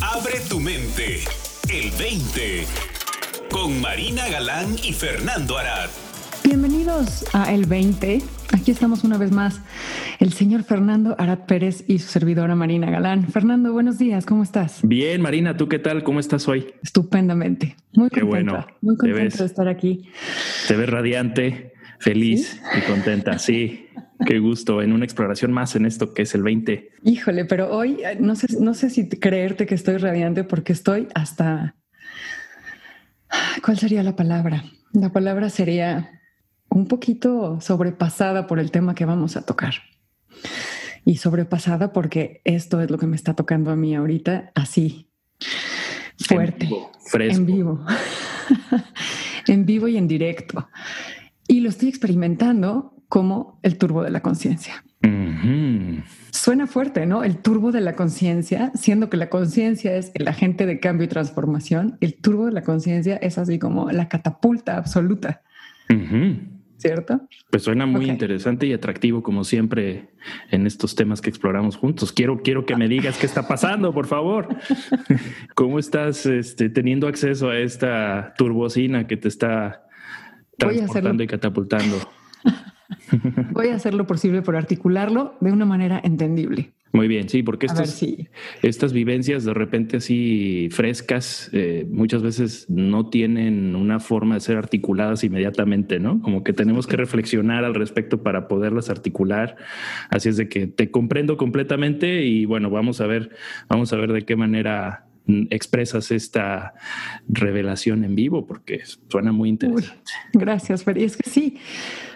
Abre tu mente. El 20. Con Marina Galán y Fernando Arad. Bienvenidos a El 20. Aquí estamos una vez más, el señor Fernando Arad Pérez y su servidora Marina Galán. Fernando, buenos días, ¿cómo estás? Bien, Marina, ¿tú qué tal? ¿Cómo estás hoy? Estupendamente. Muy Qué contenta. bueno. Muy Te contenta de estar aquí. Te ves radiante, feliz y contenta. Sí, qué gusto en una exploración más en esto que es el 20. Híjole, pero hoy eh, no sé, no sé si creerte que estoy radiante porque estoy hasta. ¿Cuál sería la palabra? La palabra sería un poquito sobrepasada por el tema que vamos a tocar. Y sobrepasada porque esto es lo que me está tocando a mí ahorita, así, fuerte, En vivo, fresco. en vivo, en vivo y en directo. Y lo estoy experimentando como el turbo de la conciencia. Suena fuerte, ¿no? El turbo de la conciencia, siendo que la conciencia es el agente de cambio y transformación, el turbo de la conciencia es así como la catapulta absoluta. ¿cierto? Pues suena muy interesante y atractivo como siempre en estos temas que exploramos juntos. Quiero, quiero que me digas qué está pasando, por favor. ¿Cómo estás este, teniendo acceso a esta turbocina que te está transportando y catapultando? Voy a hacer lo posible por articularlo de una manera entendible. Muy bien, sí, porque si estas vivencias de repente así frescas eh, muchas veces no tienen una forma de ser articuladas inmediatamente, ¿no? Como que tenemos que reflexionar al respecto para poderlas articular. Así es de que te comprendo completamente y bueno, vamos a ver, vamos a ver de qué manera expresas esta revelación en vivo porque suena muy Uy, interesante. gracias, Fer. Y es que sí,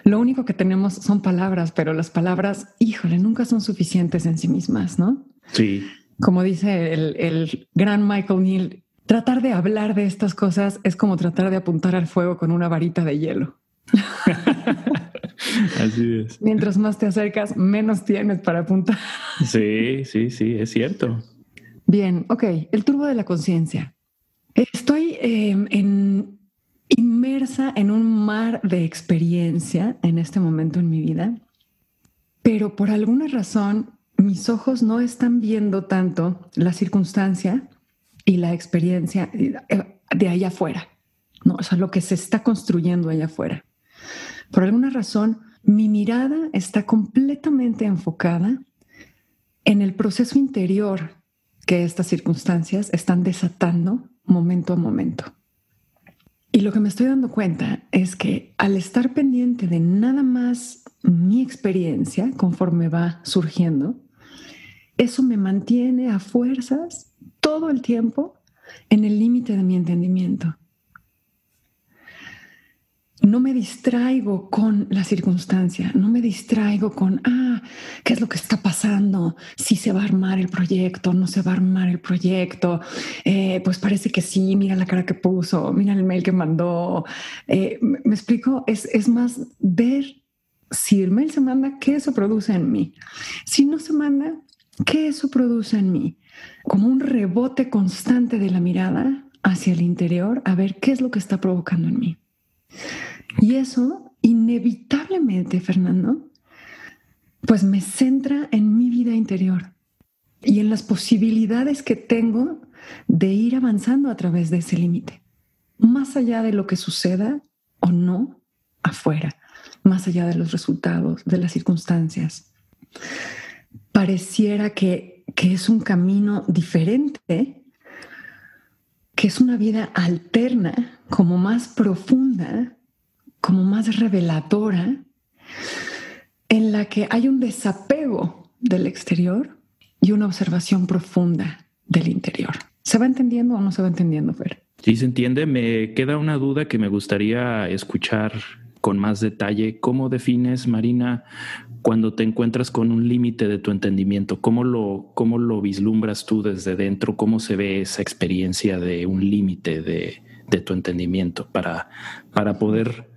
lo único que tenemos son palabras, pero las palabras, híjole, nunca son suficientes en sí mismas, ¿no? Sí, Como dice el, el gran Michael Neal, tratar de hablar de estas cosas es como tratar de apuntar al fuego con una varita de hielo. así es. Mientras más te acercas, menos tienes para apuntar. Sí, sí, sí, es cierto. Bien, ok, el turbo de la conciencia. Estoy en, inmersa en un mar de experiencia en este momento en mi vida, pero por alguna razón mis ojos no están viendo tanto la circunstancia y la experiencia eh, de allá afuera, ¿no? O sea, lo que se está construyendo allá afuera. Por alguna razón, mi mirada está completamente enfocada en el proceso interior estas circunstancias están desatando momento a momento. Y lo que me estoy dando cuenta es que al estar pendiente de nada más mi experiencia conforme va surgiendo, eso me mantiene a fuerzas todo el tiempo en el límite de mi entendimiento. No me distraigo con la circunstancia, no me distraigo con, ah, ¿qué es lo que está pasando? Si se va a armar el proyecto, no se va a armar el proyecto. Eh, pues parece que sí, mira la cara que puso, mira el mail que mandó. Eh, me explico, es, es más ver si el mail se manda, qué eso produce en mí. Si no se manda, qué eso produce en mí. Como un rebote constante de la mirada hacia el interior a ver qué es lo que está provocando en mí. Y eso, inevitablemente, Fernando, pues me centra en mi vida interior y en las posibilidades que tengo de ir avanzando a través de ese límite, más allá de lo que suceda o no afuera, más allá de los resultados, de las circunstancias. Pareciera que, que es un camino diferente, que es una vida alterna, como más profunda, como más reveladora, en la que hay un desapego del exterior y una observación profunda del interior. ¿Se va entendiendo o no se va entendiendo, Fer? Sí, se entiende. Me queda una duda que me gustaría escuchar con más detalle. ¿Cómo defines, Marina, cuando te encuentras con un límite de tu entendimiento? ¿Cómo lo, ¿Cómo lo vislumbras tú desde dentro? ¿Cómo se ve esa experiencia de un límite de, de tu entendimiento para, para poder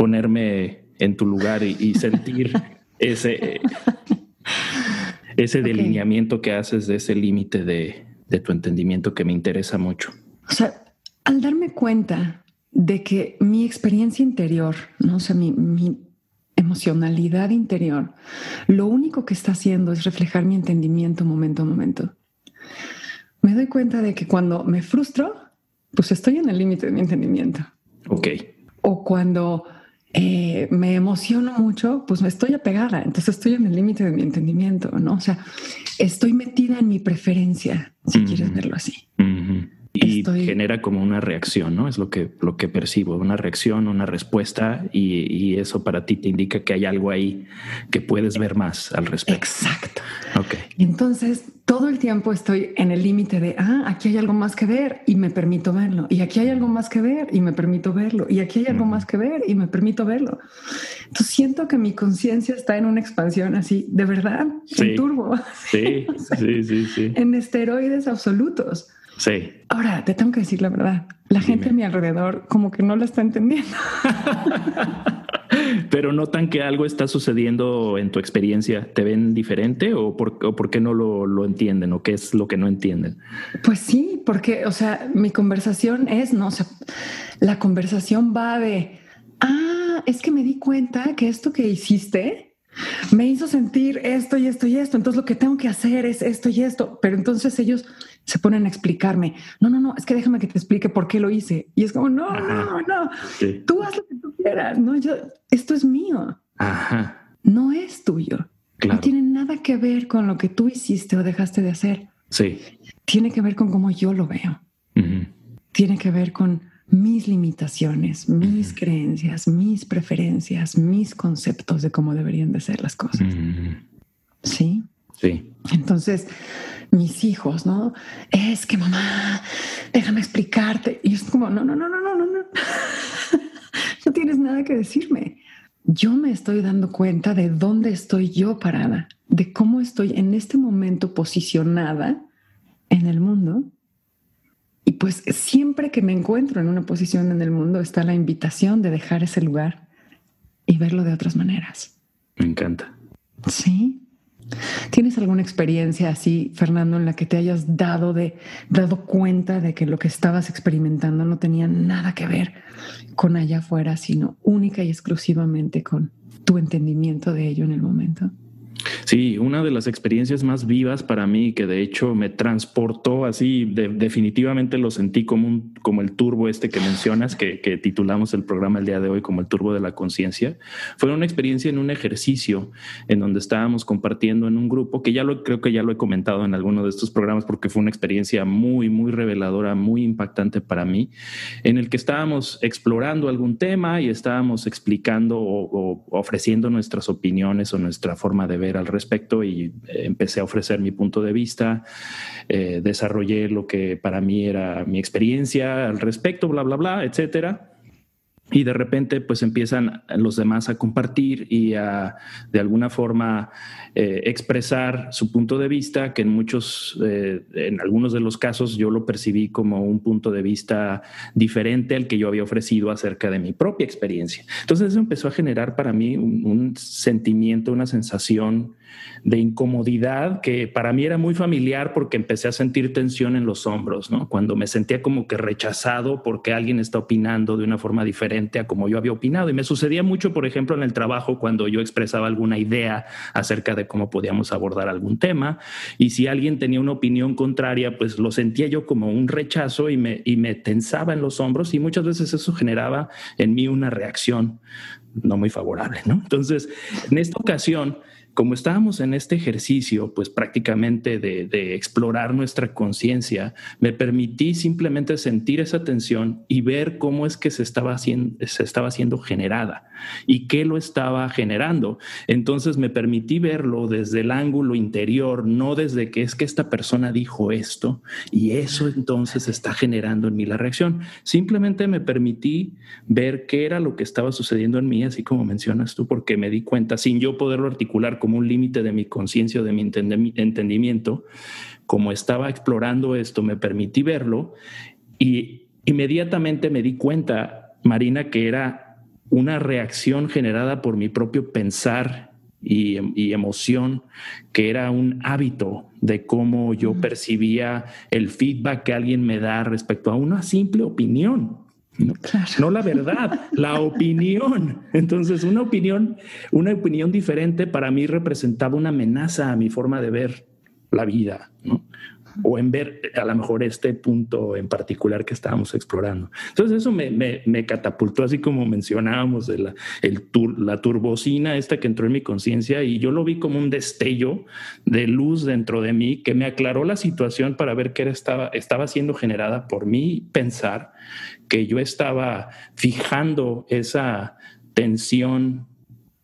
ponerme en tu lugar y, y sentir ese, ese delineamiento que haces de ese límite de, de tu entendimiento que me interesa mucho? O sea, al darme cuenta de que mi experiencia interior, ¿no? o sea, mi, mi emocionalidad interior, lo único que está haciendo es reflejar mi entendimiento momento a momento. me doy cuenta de que cuando me frustro, pues estoy en el límite de mi entendimiento. Ok. O cuando eh, me emociono mucho, pues me estoy apegada, entonces estoy en el límite de mi entendimiento, ¿no? O sea, estoy metida en mi preferencia, si quieres verlo así. Y genera como una reacción, ¿no? Es lo que, lo que percibo, una reacción, una respuesta, y, y, eso para ti te indica que hay algo ahí que puedes ver más al respecto. Exacto. Ok. Entonces, todo el tiempo estoy en el límite de, ah, aquí hay algo más que ver y me permito verlo, y aquí hay algo más que ver y me permito verlo, y aquí hay algo más que ver y me permito verlo. Entonces, siento que mi conciencia está en una expansión así, de verdad, en turbo. Sí, sí, sí, sí. en esteroides absolutos. Sí. Ahora, te tengo que decir la verdad. La gente a mi alrededor como que no la está entendiendo. Pero notan que algo está sucediendo en tu experiencia. ¿Te ven diferente o por, qué no lo, entienden o qué es lo que no entienden? Pues sí, porque, o sea, mi conversación es, no, o sea, la conversación va de, ah, es que me di cuenta que esto que hiciste me hizo sentir esto y esto y esto. Entonces lo que tengo que hacer es esto y esto. Pero entonces ellos se ponen a explicarme. No, no, no, es que déjame que te explique por qué lo hice. Y es como, no, no, no, tú haz lo que tú quieras. No, yo, esto es mío. Ajá. No es tuyo. No tiene nada que ver con lo que tú hiciste o dejaste de hacer. Sí. Tiene que ver con cómo yo lo veo. Tiene que ver con mis limitaciones, mis creencias, mis preferencias, mis conceptos de cómo deberían de ser las cosas. Sí. Sí. Entonces, mis hijos, ¿no? Es que mamá, déjame explicarte. Y es como, no, no, no, no, no, no, no. no tienes nada que decirme. Yo me estoy dando cuenta de dónde estoy yo parada, de cómo estoy en este momento posicionada en el mundo. Y pues siempre que me encuentro en una posición en el mundo está la invitación de dejar ese lugar y verlo de otras maneras. Me encanta. Sí. ¿Tienes alguna experiencia así, Fernando, en la que te hayas dado de dado cuenta de que lo que estabas experimentando no tenía nada que ver con allá afuera, sino única y exclusivamente con tu entendimiento de ello en el momento? Sí, una de las experiencias más vivas para mí, que de hecho me transportó así, definitivamente lo sentí como, como el turbo este que mencionas, que, titulamos el programa el día de hoy como el turbo de la conciencia, fue una experiencia en un ejercicio en donde estábamos compartiendo en un grupo, que ya lo creo que ya lo he comentado en alguno de estos programas porque fue una experiencia muy, muy reveladora, muy impactante para mí, en el que estábamos explorando algún tema y estábamos explicando o ofreciendo nuestras opiniones o nuestra forma de ver al respecto y eh, empecé a ofrecer mi punto de vista, eh, desarrollé lo que para mí era mi experiencia al respecto, bla, bla, bla, etcétera y de repente pues empiezan los demás a compartir y a de alguna forma eh, expresar su punto de vista que en muchos eh, en algunos de los casos yo lo percibí como un punto de vista diferente al que yo había ofrecido acerca de mi propia experiencia. Entonces eso empezó a generar para mí un, sentimiento una sensación de incomodidad que para mí era muy familiar porque empecé a sentir tensión en los hombros no cuando me sentía como que rechazado porque alguien está opinando de una forma diferente a como yo había opinado. Y me sucedía mucho, por ejemplo, en el trabajo cuando yo expresaba alguna idea acerca de cómo podíamos abordar algún tema. Y si alguien tenía una opinión contraria, pues lo sentía yo como un rechazo y me, y me tensaba en los hombros y muchas veces eso generaba en mí una reacción no muy favorable, ¿no? Entonces, en esta ocasión, como estábamos en este ejercicio, pues prácticamente de, explorar nuestra conciencia, me permití simplemente sentir esa tensión y ver cómo es que se estaba haciendo, se estaba siendo generada y qué lo estaba generando. Entonces me permití verlo desde el ángulo interior, no desde que es que esta persona dijo esto y eso entonces está generando en mí la reacción. Simplemente me permití ver qué era lo que estaba sucediendo en mí, así como mencionas tú, porque me di cuenta sin yo poderlo articular como un límite de mi conciencia o de mi entendimiento, como estaba explorando esto, me permití verlo y inmediatamente me di cuenta, Marina, que era una reacción generada por mi propio pensar y, emoción, que era un hábito de cómo yo percibía el feedback que alguien me da respecto a una simple opinión. No, la verdad, la opinión. Entonces, una opinión, una opinión diferente para mí representaba una amenaza a mi forma de ver la vida, o en ver a lo mejor este punto en particular que estábamos explorando. Entonces eso me, me, catapultó, así como mencionábamos, la, el la turbocina esta que entró en mi conciencia y yo lo vi como un destello de luz dentro de mí que me aclaró la situación para ver que era, estaba, estaba siendo generada por mí pensar que yo estaba fijando esa tensión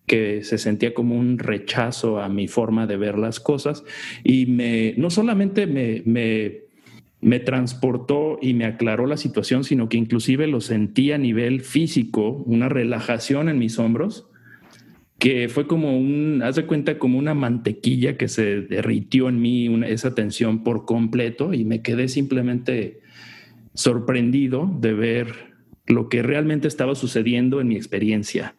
que se sentía como un rechazo a mi forma de ver las cosas y me, no solamente me, me, transportó y me aclaró la situación, sino que inclusive lo sentí a nivel físico, una relajación en mis hombros, que fue como un, haz de cuenta, como una mantequilla que se derritió en mí, esa tensión por completo y me quedé simplemente sorprendido de ver lo que realmente estaba sucediendo en mi experiencia.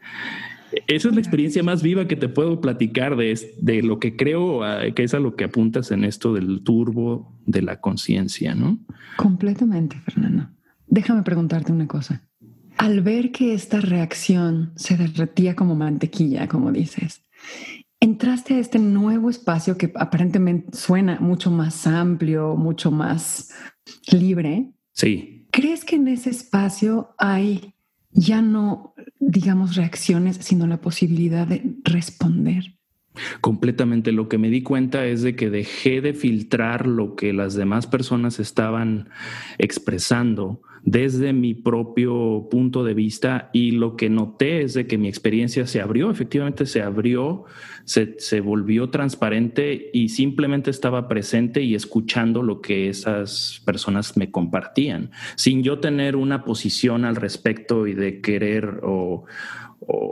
Esa es la experiencia más viva que te puedo platicar de, de lo que creo ah, que es a lo que apuntas en esto del turbo de la conciencia, ¿no? Completamente, Fernando. Déjame preguntarte una cosa. Al ver que esta reacción se derretía como mantequilla, como dices, entraste a este nuevo espacio que aparentemente suena mucho más amplio, mucho más libre. Sí. ¿Crees que en ese espacio hay ya no, digamos, reacciones, sino la posibilidad de responder. Completamente. Lo que me di cuenta es de que dejé de filtrar lo que las demás personas estaban expresando desde mi propio punto de vista y lo que noté es de que mi experiencia se abrió, efectivamente se abrió, se, volvió transparente y simplemente estaba presente y escuchando lo que esas personas me compartían, sin yo tener una posición al respecto y de querer o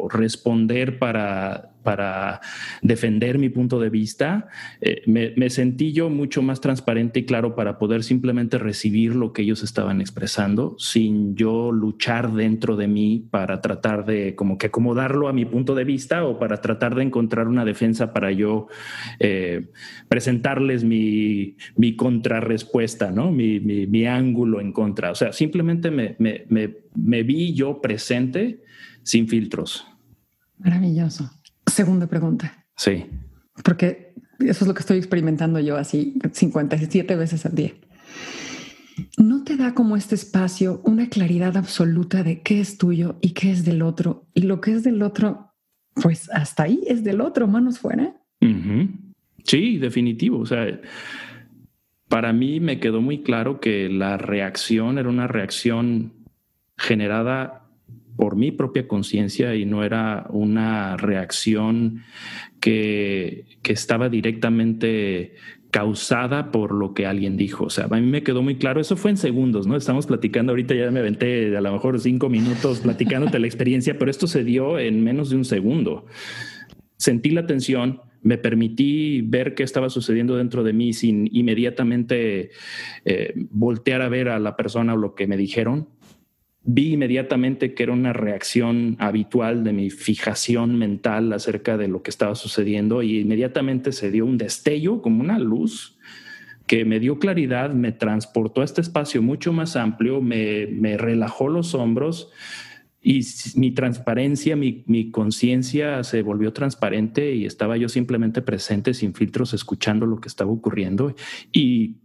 responder para para defender mi punto de vista, eh, me, sentí yo mucho más transparente y claro para poder simplemente recibir lo que ellos estaban expresando sin yo luchar dentro de mí para tratar de como que acomodarlo a mi punto de vista o para tratar de encontrar una defensa para yo eh, presentarles mi, mi contrarrespuesta, ¿no? Mi, mi, ángulo en contra. O sea, simplemente me, me, me vi yo presente sin filtros. Maravilloso. Segunda pregunta. Sí. Porque eso es lo que estoy experimentando yo así 57 veces al día. ¿No te da como este espacio una claridad absoluta de qué es tuyo y qué es del otro? Y lo que es del otro, pues hasta ahí es del otro, manos fuera. Sí, definitivo. O sea, para mí me quedó muy claro que la reacción era una reacción generada por mi propia conciencia y no era una reacción que, estaba directamente causada por lo que alguien dijo. O sea, a mí me quedó muy claro, eso fue en segundos, ¿no? Estamos platicando ahorita, ya me aventé a lo mejor cinco minutos platicándote la experiencia, pero esto se dio en menos de un segundo. Sentí la tensión, me permití ver qué estaba sucediendo dentro de mí sin inmediatamente eh, voltear a ver a la persona o lo que me dijeron vi inmediatamente que era una reacción habitual de mi fijación mental acerca de lo que estaba sucediendo y inmediatamente se dio un destello como una luz que me dio claridad, me transportó a este espacio mucho más amplio, me, relajó los hombros y mi transparencia, mi, mi conciencia se volvió transparente y estaba yo simplemente presente sin filtros escuchando lo que estaba ocurriendo y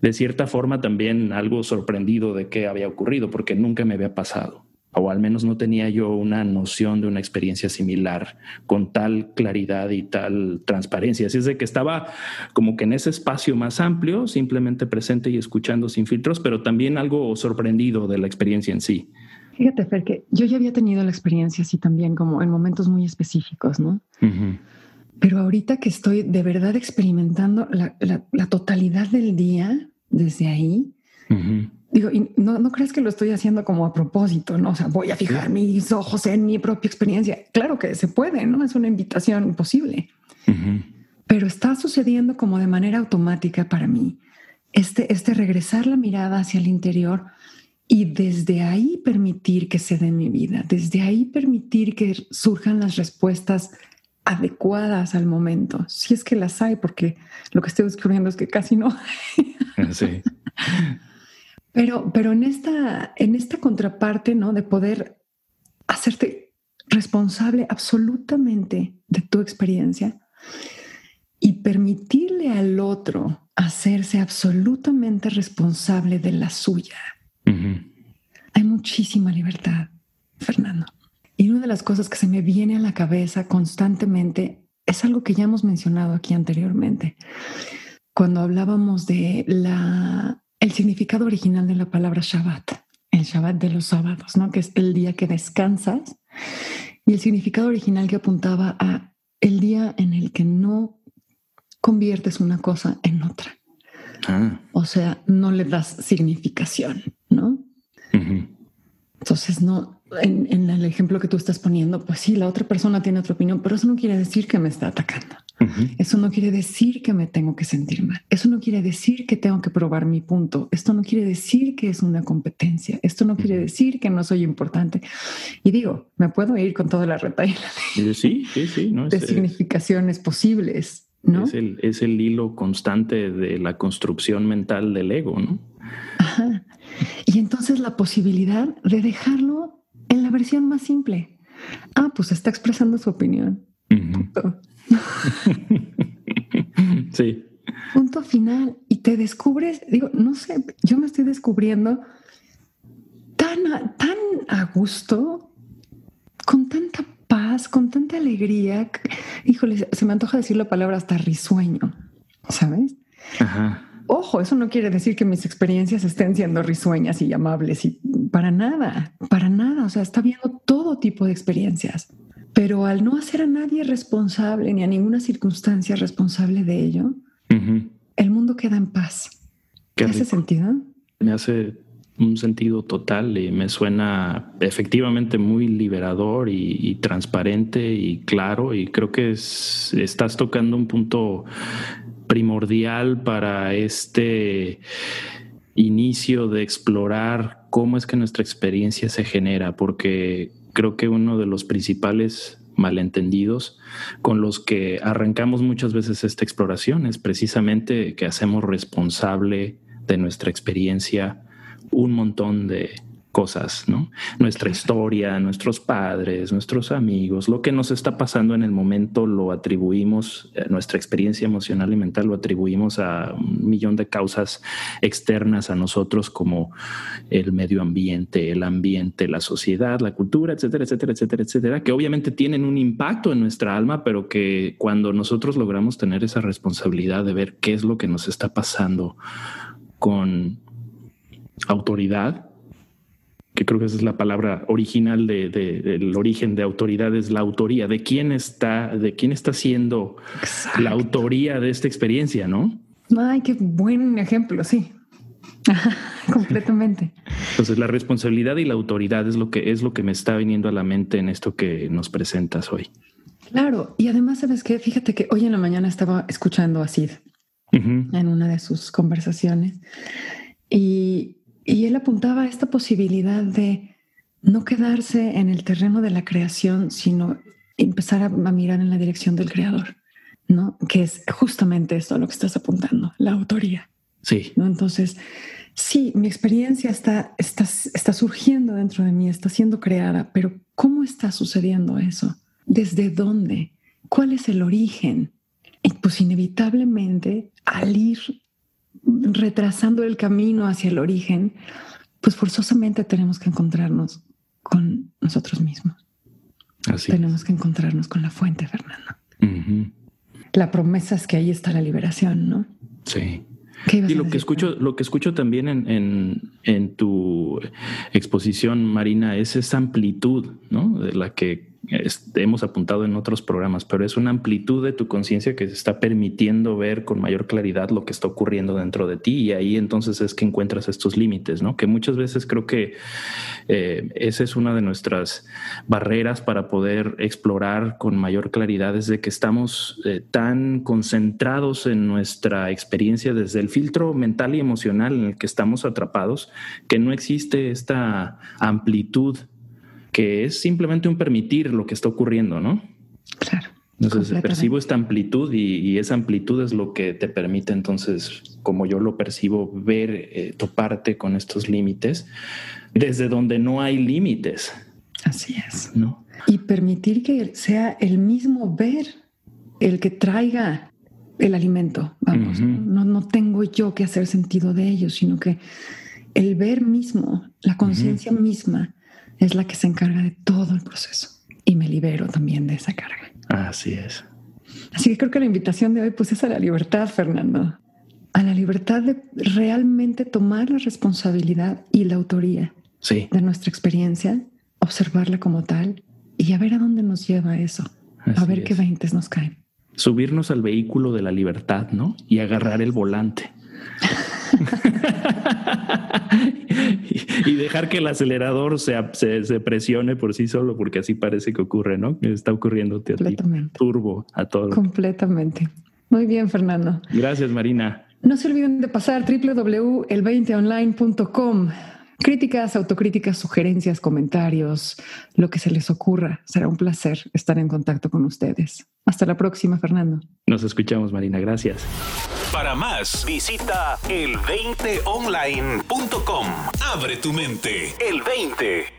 de cierta forma también algo sorprendido de qué había ocurrido, porque nunca me había pasado, o al menos no tenía yo una noción de una experiencia similar con tal claridad y tal transparencia. Así es de que estaba como que en ese espacio más amplio, simplemente presente y escuchando sin filtros, pero también algo sorprendido de la experiencia en sí. Fíjate, Fer, que yo ya había tenido la experiencia así también, como en momentos muy específicos, ¿no? Pero ahorita que estoy de verdad experimentando la, totalidad del día desde ahí, digo, y no, no crees que lo estoy haciendo como a propósito, ¿no? O sea, voy a fijar mis ojos en mi propia experiencia. Claro que se puede, ¿no? Es una invitación posible. Pero está sucediendo como de manera automática para mí. Este, este regresar la mirada hacia el interior y desde ahí permitir que se dé mi vida, desde ahí permitir que surjan las respuestas adecuadas al momento, si es que las hay, porque lo que estoy descubriendo es que casi no. sí. Pero, pero en esta, en esta contraparte, ¿no? De poder hacerte responsable absolutamente de tu experiencia y permitirle al otro hacerse absolutamente responsable de la suya. Hay muchísima libertad, Fernando. Y una de las cosas que se me viene a la cabeza constantemente es algo que ya hemos mencionado aquí anteriormente, cuando hablábamos de la, el significado original de la palabra Shabbat, el Shabbat de los sábados, ¿no? que es el día que descansas, y el significado original que apuntaba a el día en el que no conviertes una cosa en otra. Ah. O sea, no le das significación, ¿no? Entonces, no, en, el ejemplo que tú estás poniendo, pues sí, la otra persona tiene otra opinión, pero eso no quiere decir que me está atacando. Eso no quiere decir que me tengo que sentir mal. Eso no quiere decir que tengo que probar mi punto. Esto no quiere decir que es una competencia. Esto no quiere decir que no soy importante. Y digo, me puedo ir con toda la retaila de, sí, sí, sí, de significaciones posibles. ¿no? Es, el, es el hilo constante de la construcción mental del ego, ¿no? Ajá. Y entonces la posibilidad de dejarlo en la versión más simple. Ah, pues está expresando su opinión. sí. Punto final. Y te descubres, digo, no sé, yo me estoy descubriendo tan a, tan a gusto, con tanta paz, con tanta alegría. Híjole, se me antoja decir la palabra hasta risueño, ¿sabes? Ajá. Ojo, eso no quiere decir que mis experiencias estén siendo risueñas y amables y para nada, para nada. O sea, está viendo todo tipo de experiencias. Pero al no hacer a nadie responsable ni a ninguna circunstancia responsable de ello, el mundo queda en paz. ¿Qué hace sentido? Me hace un sentido total y me suena efectivamente muy liberador y, transparente y claro y creo que estás tocando un punto primordial para este inicio de explorar cómo es que nuestra experiencia se genera, porque creo que uno de los principales malentendidos con los que arrancamos muchas veces esta exploración es precisamente que hacemos responsable de nuestra experiencia un montón de, cosas, ¿no? Nuestra historia, nuestros padres, nuestros amigos, lo que nos está pasando en el momento lo atribuimos, eh, nuestra experiencia emocional y mental lo atribuimos a un millón de causas externas a nosotros como el medio ambiente, el ambiente, la sociedad, la cultura, etcétera, etcétera, etcétera, etcétera, que obviamente tienen un impacto en nuestra alma, pero que cuando nosotros logramos tener esa responsabilidad de ver qué es lo que nos está pasando con autoridad, que creo que esa es la palabra original de, del origen de autoridad, es la autoría, de quién está, de quién está siendo la autoría de esta experiencia, ¿no? Ay, qué buen ejemplo, sí. Completamente. Entonces, la responsabilidad y la autoridad es lo que es lo que me está viniendo a la mente en esto que nos presentas hoy. Claro, y además, sabes que fíjate que hoy en la mañana estaba escuchando a Sid en una de sus conversaciones y y él apuntaba a esta posibilidad de no quedarse en el terreno de la creación, sino empezar a, mirar en la dirección del creador, ¿no? Que es justamente esto a lo que estás apuntando, la autoría. Sí. ¿no? Entonces, sí, mi experiencia está, está, está surgiendo dentro de mí, está siendo creada, pero ¿cómo está sucediendo eso? ¿Desde dónde? ¿Cuál es el origen? Y pues inevitablemente al ir retrasando el camino hacia el origen, pues forzosamente tenemos que encontrarnos con nosotros mismos. Así tenemos que encontrarnos con la fuente, Fernando. La promesa es que ahí está la liberación, ¿no? Sí. y lo que escucho, lo que escucho también en, en, tu exposición, Marina, es esa amplitud, ¿no? De la que hemos apuntado en otros programas, pero es una amplitud de tu conciencia que se está permitiendo ver con mayor claridad lo que está ocurriendo dentro de ti y ahí entonces es que encuentras estos límites, ¿no? Que muchas veces creo que eh, esa es una de nuestras barreras para poder explorar con mayor claridad, es de que estamos eh, tan concentrados en nuestra experiencia desde el filtro mental y emocional en el que estamos atrapados, que no existe esta amplitud que es simplemente un permitir lo que está ocurriendo, ¿no? Claro. Entonces percibo esta amplitud y, esa amplitud es lo que te permite entonces, como yo lo percibo, ver, eh, toparte con estos límites desde donde no hay límites. Así es. ¿no? Y permitir que sea el mismo ver el que traiga el alimento, vamos, no, no tengo yo que hacer sentido de ello, sino que el ver mismo, la conciencia misma, es la que se encarga de todo el proceso y me libero también de esa carga. Así es. Así que creo que la invitación de hoy pues es a la libertad, Fernando, a la libertad de realmente tomar la responsabilidad y la autoría de nuestra experiencia, observarla como tal y a ver a dónde nos lleva eso, a ver qué veintes nos caen. Subirnos al vehículo de la libertad, ¿no? Y agarrar el volante. Y dejar que el acelerador se, se, presione por sí solo, porque así parece que ocurre, ¿no? Está ocurriendo turbo a todo. Completamente. Muy bien, Fernando. Gracias, Marina. No se olviden de pasar www.el20online.com. Críticas, autocríticas, sugerencias, comentarios, lo que se les ocurra. Será un placer estar en contacto con ustedes. Hasta la próxima, Fernando. Nos escuchamos, Marina. Gracias. Para más, visita el20online.com. Abre tu mente. El 20.